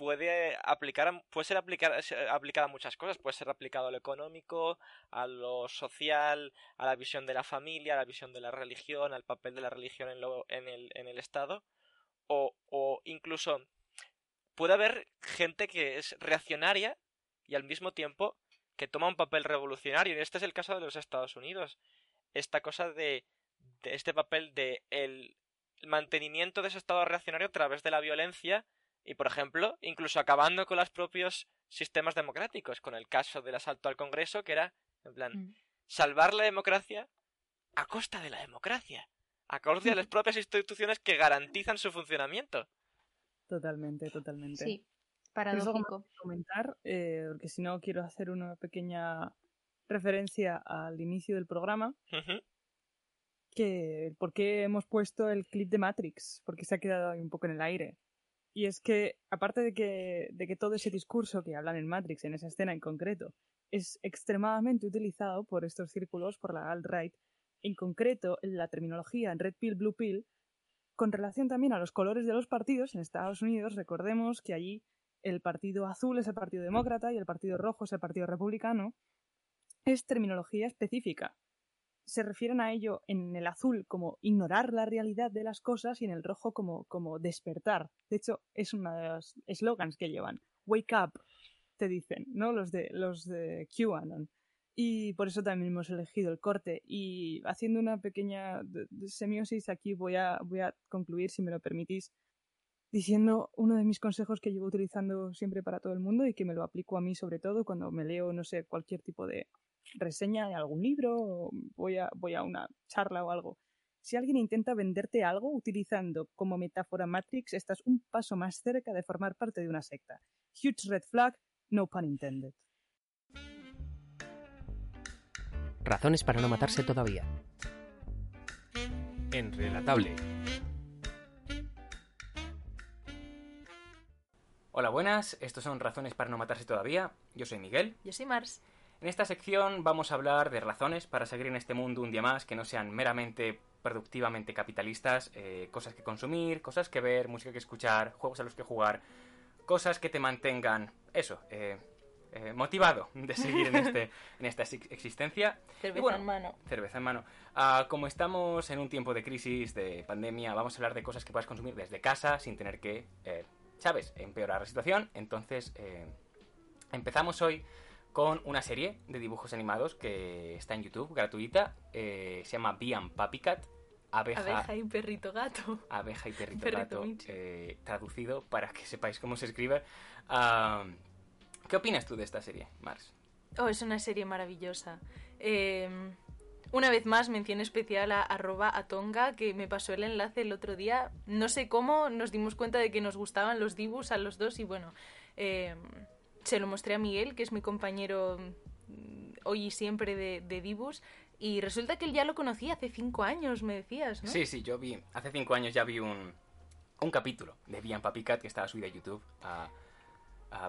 puede aplicar puede ser ser aplicado a muchas cosas puede ser aplicado a lo económico a lo social a la visión de la familia a la visión de la religión al papel de la religión en, lo- en, el, en el estado o, o incluso puede haber gente que es reaccionaria y al mismo tiempo que toma un papel revolucionario. Y este es el caso de los Estados Unidos. Esta cosa de, de este papel de el mantenimiento de ese estado reaccionario a través de la violencia y, por ejemplo, incluso acabando con los propios sistemas democráticos, con el caso del asalto al Congreso, que era, en plan, Mm. salvar la democracia a costa de la democracia, a costa de las propias instituciones que garantizan su funcionamiento. Totalmente, totalmente. Sí, ¿Tienes algo más paradójico. comentar? Eh, porque si no, quiero hacer una pequeña referencia al inicio del programa. Que por qué hemos puesto el clip de Matrix, porque se ha quedado ahí un poco en el aire. Y es que, aparte de que, de que todo ese discurso que hablan en Matrix, en esa escena en concreto, es extremadamente utilizado por estos círculos, por la alt-right, en concreto en la terminología en Red Pill, Blue Pill, con relación también a los colores de los partidos en Estados Unidos, recordemos que allí el partido azul es el Partido Demócrata y el partido rojo es el Partido Republicano, es terminología específica se refieren a ello en el azul como ignorar la realidad de las cosas y en el rojo como, como despertar. De hecho, es uno de los eslogans que llevan. Wake up, te dicen, ¿no? Los de, los de QAnon. Y por eso también hemos elegido el corte. Y haciendo una pequeña semiosis, aquí voy a, voy a concluir, si me lo permitís, diciendo uno de mis consejos que llevo utilizando siempre para todo el mundo y que me lo aplico a mí sobre todo cuando me leo, no sé, cualquier tipo de reseña de algún libro o voy a, voy a una charla o algo. Si alguien intenta venderte algo utilizando como metáfora Matrix, estás un paso más cerca de formar parte de una secta. Huge red flag, No pun intended. Razones para no matarse todavía. En Relatable. Hola, buenas. Estos son Razones para no matarse todavía. Yo soy Miguel. Yo soy Mars. En esta sección vamos a hablar de razones para seguir en este mundo un día más que no sean meramente productivamente capitalistas, eh, cosas que consumir, cosas que ver, música que escuchar, juegos a los que jugar, cosas que te mantengan, eso, eh, eh, motivado de seguir en, este, en esta ex- existencia. Cerveza Y bueno, en mano. Cerveza en mano. Ah, como estamos en un tiempo de crisis, de pandemia, vamos a hablar de cosas que puedas consumir desde casa sin tener que, eh, ¿sabes?, empeorar la situación. Entonces, eh, empezamos hoy con una serie de dibujos animados que está en YouTube, gratuita. eh, se llama Bee and Puppy Cat. Abeja, Abeja y perrito gato. abeja y perrito, Perrito gato, eh, traducido para que sepáis cómo se escribe. ¿Qué opinas tú de esta serie, Mars? Oh, es una serie maravillosa. Eh, una vez más, mención especial a arroba atonga, que me pasó el enlace el otro día. No sé cómo nos dimos cuenta de que nos gustaban los dibus a los dos y bueno, eh, se lo mostré a Miguel, que es mi compañero mm, hoy y siempre de, de dibus. Y resulta que él ya lo conocía hace cinco años, me decías, ¿no? Sí, sí, yo vi, hace cinco años ya vi un, un capítulo de Bian Papi Cat que estaba subido a YouTube,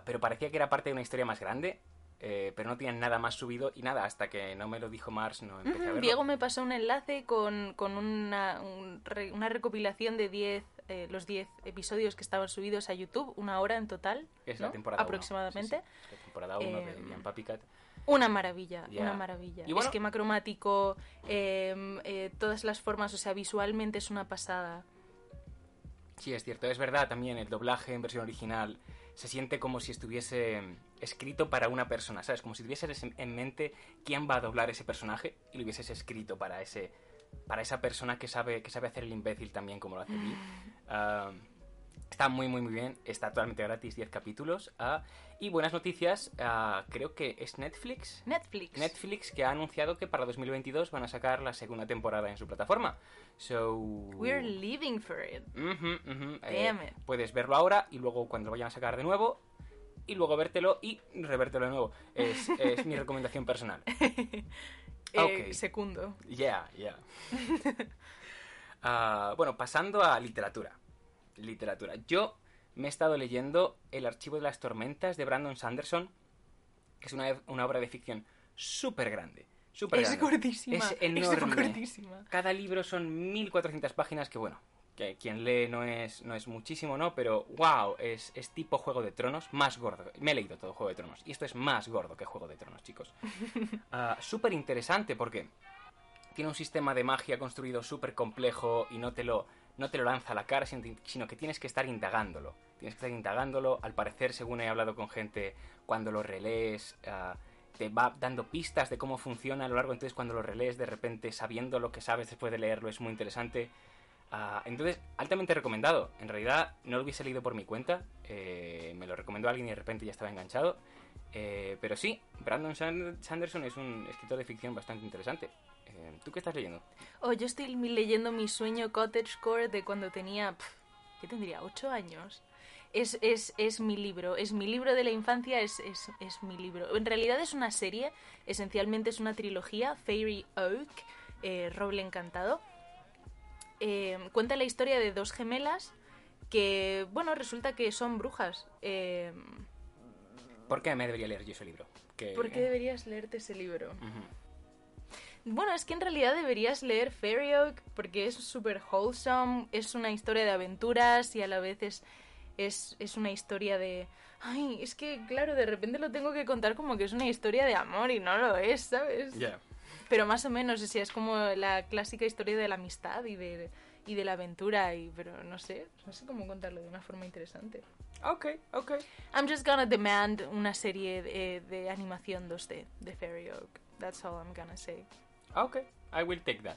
pero parecía que era parte de una historia más grande, eh, pero no tenían nada más subido y nada, hasta que no me lo dijo Mars no empecé a verlo. Diego me pasó un enlace con, con una, un una recopilación de 10, eh, los 10 episodios que estaban subidos a YouTube, una hora en total, es ¿no? la temporada uno, aproximadamente. sí, sí, la temporada 1 de Em, Bian Papi Cat. Una maravilla, una maravilla. Y bueno- Esquema cromático, em, eh, todas las formas, o sea, visualmente es una pasada. Sí, es cierto, es verdad también el doblaje en versión original se siente como si estuviese escrito para una persona, ¿sabes? Como si tuvieses en- en mente quién va a doblar ese personaje y lo hubieses escrito para ese para esa persona que sabe que sabe hacer el imbécil también como lo hace Lee. Ah, está muy muy muy bien, está totalmente gratis, 10 capítulos. ah, y buenas noticias, ah, creo que es Netflix. Netflix. Netflix que ha anunciado que para 2022 van a sacar la segunda temporada en su plataforma. So We're living for it. Ujú, eh, Damn it. puedes verlo ahora y luego cuando lo vayan a sacar de nuevo y luego vértelo y revértelo de nuevo. Es, es mi recomendación personal. Eh, Ok. Segundo. Yeah, yeah. Ah, bueno, pasando a literatura. Literatura. Yo me he estado leyendo El archivo de las tormentas de Brandon Sanderson, que es una, una obra de ficción súper grande. Súper Es grande. cortísima. Es Es enorme. cortísima. Cada libro son 1400 páginas que, bueno, que quien lee no es, no es muchísimo, ¿no? Pero, wow, es, es tipo Juego de Tronos, más gordo. Me he leído todo Juego de Tronos y esto es más gordo que Juego de Tronos, chicos. Ah, súper interesante porque tiene un sistema de magia construido súper complejo y no te lo no te lo lanza a la cara, sino, que tienes que estar indagándolo. Tienes que estar indagándolo. Al parecer, según he hablado con gente, cuando lo relees, ah, te va dando pistas de cómo funciona a lo largo. Entonces, cuando lo relees, de repente, sabiendo lo que sabes después de leerlo, es muy interesante. Ah, entonces, altamente recomendado. En realidad, no lo hubiese leído por mi cuenta. eh, me lo recomendó alguien y de repente ya estaba enganchado. Eh, pero sí, Brandon Sand- Sanderson es un escritor de ficción bastante interesante. Eh, ¿Tú qué estás leyendo? Oh, yo estoy leyendo mi sueño Cottagecore de cuando tenía. pf, ¿Qué tendría? ¿Ocho años? Es, es, es mi libro, es mi libro de la infancia, es, es, es mi libro. En realidad es una serie, esencialmente es una trilogía, Fairy Oak, eh, Roble Encantado. Eh, cuenta la historia de dos gemelas que, bueno, resulta que son brujas. Eh, ¿Por qué me debería leer yo ese libro? Que- ¿Por qué deberías leerte ese libro? Bueno, es que en realidad deberías leer Fairy Oak porque es súper wholesome, es una historia de aventuras y a la vez es, es, es una historia de... Ay, es que claro, de repente lo tengo que contar como que es una historia de amor y no lo es, ¿sabes? Ya. Pero más o menos, o sea, es como la clásica historia de la amistad y de, y de la aventura, y, pero no sé, no sé cómo contarlo de una forma interesante. Ok, ok. I'm just gonna demand una serie de, de animación 2D de Fairy Oak. That's all I'm gonna say. Ok, I will take that.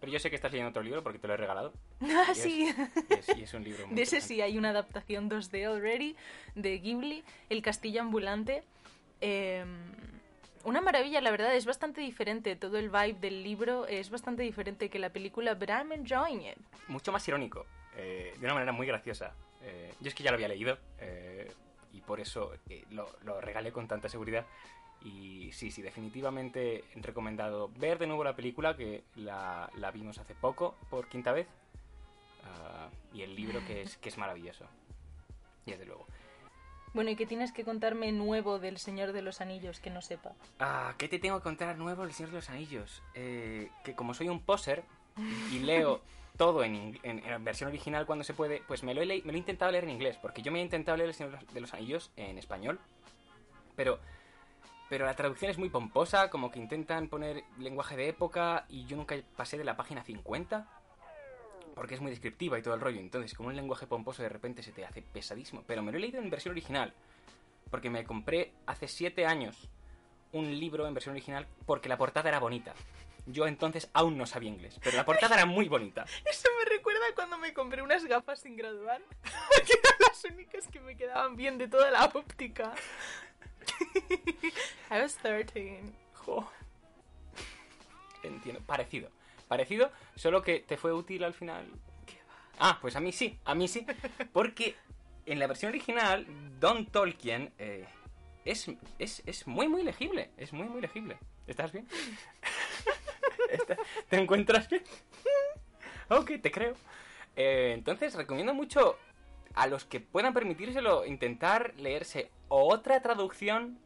Pero yo sé que estás leyendo otro libro porque te lo he regalado. Ah, Y es- sí. Y es, y es un libro muy De ese sí hay una adaptación 2D already de Ghibli, El Castillo Ambulante. Eh, una maravilla, la verdad, es bastante diferente. Todo el vibe del libro es bastante diferente que la película, but I'm enjoying it. Mucho más irónico, eh, de una manera muy graciosa. Eh, yo es que ya lo había leído eh, y por eso eh, lo, lo regalé con tanta seguridad. Y sí, sí, definitivamente recomendado ver de nuevo la película, que la, la vimos hace poco por quinta vez. Ah, y el libro que es, que es maravilloso. Y desde luego. Bueno, ¿y qué tienes que contarme nuevo del Señor de los Anillos que no sepa? Ah, ¿qué te tengo que contar nuevo del Señor de los Anillos? Eh, que como soy un poser y leo todo en, en- en versión original cuando se puede, pues me lo, he me lo he intentado leer en inglés, porque yo me he intentado leer El Señor de los- de los Anillos en español, pero, pero la traducción es muy pomposa, como que intentan poner lenguaje de época y yo nunca pasé de la página 50, porque es muy descriptiva y todo el rollo, entonces como un lenguaje pomposo de repente se te hace pesadísimo, pero me lo he leído en versión original, porque me compré hace 7 años un libro en versión original porque la portada era bonita. Yo entonces aún no sabía inglés, pero la portada era muy bonita. Eso me recuerda cuando me compré unas gafas sin graduar, que eran las únicas que me quedaban bien de toda la óptica. I was 13. Jo. Entiendo. Parecido. Parecido, solo que te fue útil al final. Ah, pues a mí sí, a mí sí. Porque en la versión original, Don Tolkien eh, es, es, es muy, muy legible. Es muy, muy legible. ¿Estás bien? ¿Está- ¿Te encuentras bien? ok, te creo. Eh, entonces, recomiendo mucho a los que puedan permitírselo intentar leerse otra traducción.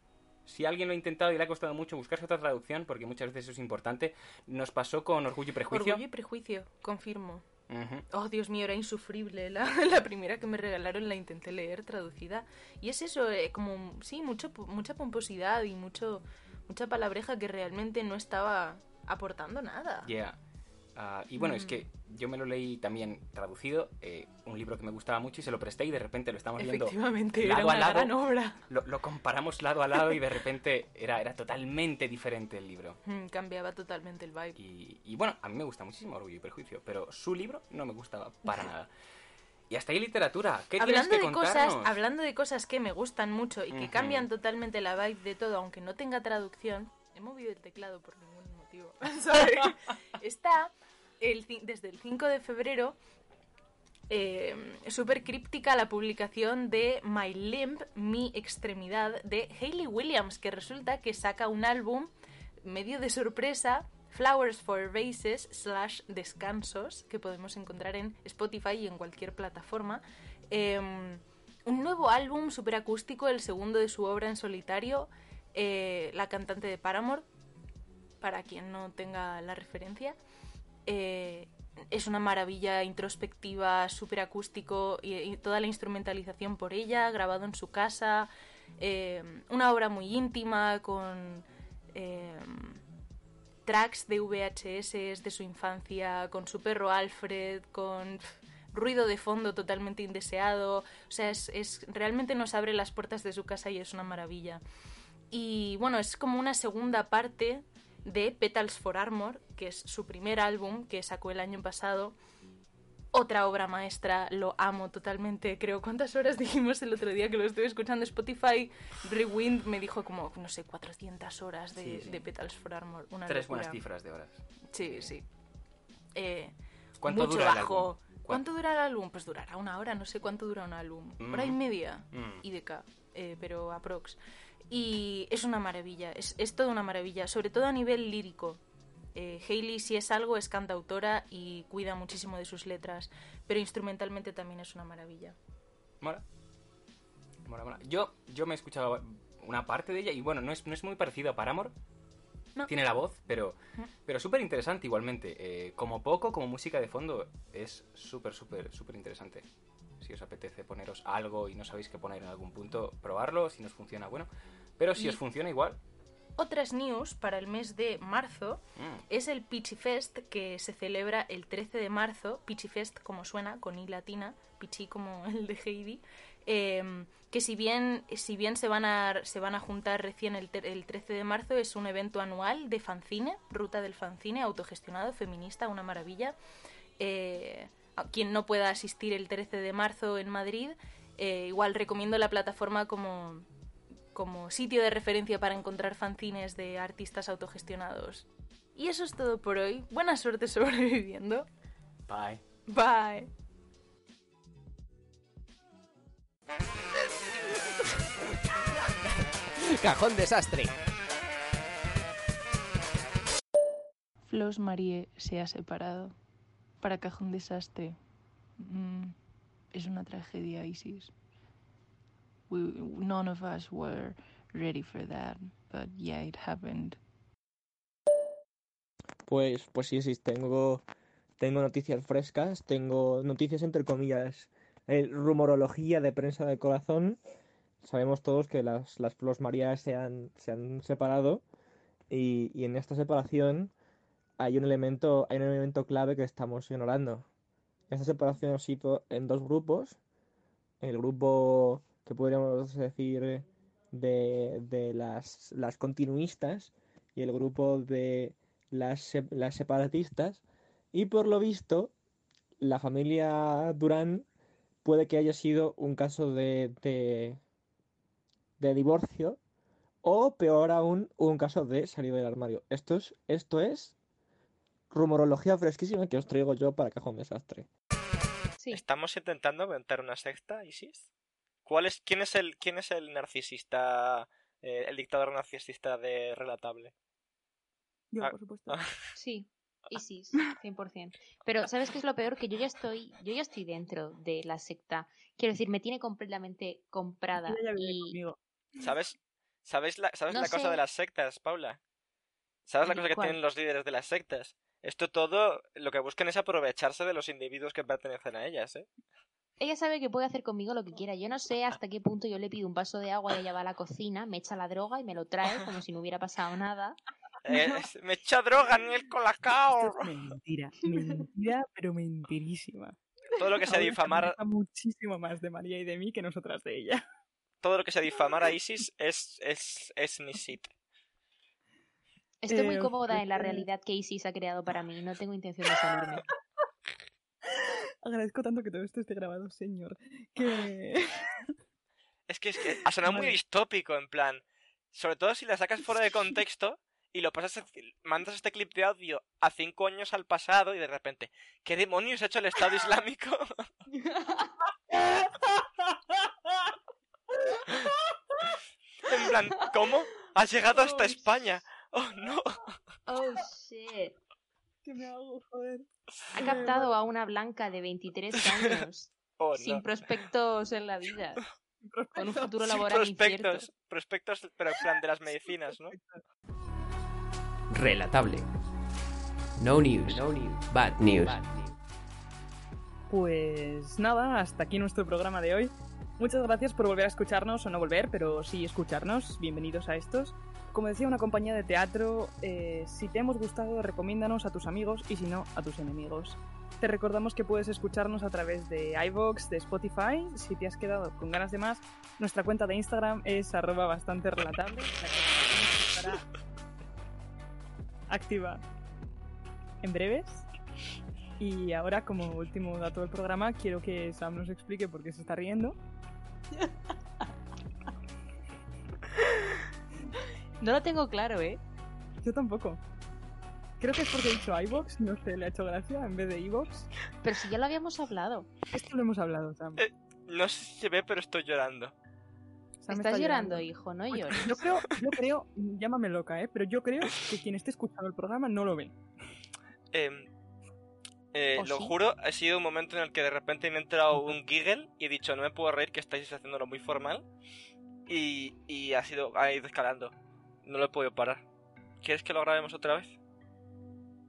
Si alguien lo ha intentado y le ha costado mucho buscarse otra traducción, porque muchas veces eso es importante, nos pasó con Orgullo y Prejuicio. Orgullo y prejuicio, confirmo. Oh, Dios mío, era insufrible. La, la primera que me regalaron la intenté leer traducida. Y es eso, eh, como, sí, mucho, mucha pomposidad y mucho, mucha palabreja que realmente no estaba aportando nada. Yeah. Ah, y bueno, es Mm. que yo me lo leí también traducido, eh, un libro que me gustaba mucho y se lo presté y de repente lo estamos era lado a lado. obra. Lo, lo comparamos lado a lado y de repente era, era totalmente diferente el libro. Mm, Cambiaba totalmente el vibe. Y, y bueno, a mí me gusta muchísimo Orgullo y Prejuicio, pero su libro no me gustaba para nada. Y hasta ahí literatura. ¿Qué hablando tienes de que cosas, contarnos? hablando de cosas que me gustan mucho y que Ujú. cambian totalmente la vibe de todo, aunque no tenga traducción. He movido el teclado por ningún motivo. Sorry. Está desde el 5 de febrero eh, súper críptica la publicación de My Limp, Mi Extremidad, de Hayley Williams, que resulta que saca un álbum medio de sorpresa, Flowers for Vases slash Descansos, que podemos encontrar en Spotify y en cualquier plataforma. Eh, un nuevo álbum súper acústico, el segundo de su obra en solitario, eh, la cantante de Paramore, para quien no tenga la referencia. Eh, es una maravilla introspectiva, súper acústico y, y toda la instrumentalización por ella, grabado en su casa. eh, una obra muy íntima con eh, tracks de VHS de su infancia, con su perro Alfred, con ruido de fondo totalmente indeseado. O sea, es, es- realmente nos abre las puertas de su casa y es una maravilla. Y bueno, es como una segunda parte de Petals for Armor, que es su primer álbum que sacó el año pasado. Otra obra maestra, lo amo totalmente. Creo, ¿cuántas horas dijimos el otro día que lo estuve escuchando? Spotify Rewind me dijo como, no sé, 400 horas de, Sí, sí. de Petals for Armor. Una Tres locura. buenas cifras de horas. Sí, sí. Eh, ¿Cuánto mucho dura el bajo. álbum? ¿Cuán- ¿Cuánto dura el álbum? Pues durará una hora, no sé cuánto dura un álbum. Hora y media. Mm. Y de K, eh, pero aprox. Y es una maravilla, es, es toda una maravilla, sobre todo a nivel lírico. Eh, Hailey, si es algo, es cantautora y cuida muchísimo de sus letras, pero instrumentalmente también es una maravilla. Mola. Mola, mola. Yo, yo me he escuchado una parte de ella y bueno, no es, no es muy parecido a Paramore. No. Tiene la voz, pero, pero súper interesante igualmente. Eh, como poco, como música de fondo, es súper, súper, súper interesante. Si os apetece poneros algo y no sabéis qué poner en algún punto, probarlo. Si nos funciona, bueno. Pero si Y- os funciona igual. Otras news para el mes de marzo mm, es el Pichi Fest que se celebra el 13 de marzo. Pichi Fest, como suena, con I latina, Pichi como el de Heidi. eh, que si bien, si bien se, van a, se van a juntar recién el, el 13 de marzo, es un evento anual de fanzine, ruta del fanzine, autogestionado, feminista, una maravilla. Eh, a quien no pueda asistir el 13 de marzo en Madrid, eh, igual recomiendo la plataforma como, como sitio de referencia para encontrar fanzines de artistas autogestionados. Y eso es todo por hoy. Buena suerte sobreviviendo. bye. Bye. Cajón desastre. Flos Marie se ha separado. Para Cajón Desastre. mm, es una tragedia, Isis. We, none of us were ready for that, but yeah, it happened. Pues, pues sí, sí, tengo, tengo noticias frescas, tengo noticias entre comillas, eh, rumorología de prensa de corazón. Sabemos todos que las, las Flos Marías se han, se han separado y, y en esta separación hay un elemento, hay un elemento clave que estamos ignorando. Esta separación ha sido en dos grupos. El grupo que podríamos decir de, de las, las continuistas y el grupo de las, las separatistas. Y por lo visto, la familia Durán puede que haya sido un caso de, de, de divorcio o peor aún, un caso de salida del armario. Esto es, esto es rumorología fresquísima que os traigo yo para Cajón Desastre. ¿Estamos intentando montar una secta, Isis? ¿Cuál es, quién, es el, ¿Quién es el narcisista, eh, el dictador narcisista de Relatable? Yo, Ah, por supuesto. ah. Sí, ISIS, 100%. Pero ¿sabes qué es lo peor? Que yo ya estoy, yo ya estoy dentro de la secta. Quiero decir, me tiene completamente comprada. Ya y. ¿Sabes, ¿sabes la, sabes No la cosa de las sectas, Paula? ¿Sabes la cosa que ¿Cuál? tienen los líderes de las sectas? Esto todo lo que buscan es aprovecharse de los individuos que pertenecen a ellas, ¿eh? Ella sabe que puede hacer conmigo lo que quiera. Yo no sé hasta qué punto yo le pido un vaso de agua y ella va a la cocina, me echa la droga y me lo trae como si no hubiera pasado nada. Eh, es- me echa droga en el colacao. Esto es mentira, mentira, pero mentirísima. Todo lo que sea difamar, muchísimo más de María y de mí que nosotras de ella. todo lo que sea difamar a Isis es, es, es Nisit. Estoy muy Eh, cómoda en la realidad que Isis ha creado para mí. No tengo intención de salirme. Agradezco tanto que todo esto esté grabado, señor. Que. Es que, es que ha sonado muy distópico, en plan. Sobre todo si la sacas fuera de contexto y lo pasas, mandas este clip de audio a cinco años al pasado y de repente, ¿qué demonios ha hecho el Estado Islámico? en plan, ¿cómo? ¿Has llegado hasta España? ¡Oh, no! Oh, shit. ¿Qué me hago, joder? Ha captado a una blanca de 23 años. ¡Oh, sin no! prospectos en la vida. Con un futuro Sin laboral incierto. prospectos, prospectos, pero en plan de las medicinas, ¿no? Relatable. No news. Bad news. Pues nada, hasta aquí nuestro programa de hoy. Muchas gracias por volver a escucharnos, o no volver, pero sí escucharnos. Bienvenidos a estos. Como decía una compañía de teatro, eh, si te hemos gustado, recomiéndanos a tus amigos y si no, a tus enemigos. Te recordamos que puedes escucharnos a través de iVoox, de Spotify. Si te has quedado con ganas de más, nuestra cuenta de Instagram es arroba bastante relatable. Activa en breves. Y ahora, como último dato del programa, quiero que Sam nos explique por qué se está riendo. No lo tengo claro, ¿eh? Yo tampoco. Creo que es porque he dicho iVox, no sé, le ha hecho gracia en vez de iVox. Pero si ya lo habíamos hablado. Esto lo hemos hablado, Sam. Eh, No sé si se ve, pero estoy llorando. Sam Estás está llorando, hijo, no Pues llores. Yo creo, yo creo, llámame loca, ¿eh? Pero yo creo que quien esté escuchando el programa no lo ve. Em, eh, ¿O lo sí? juro, ha sido un momento en el que de repente me ha entrado un giggle y he dicho, no me puedo reír, que estáis haciéndolo muy formal. Y, y ha sido, ha ido escalando. No lo he podido parar. ¿Quieres que lo grabemos otra vez?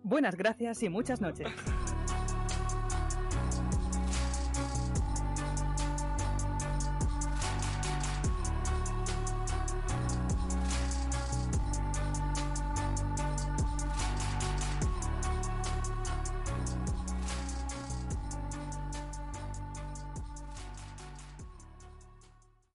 Buenas gracias y muchas noches.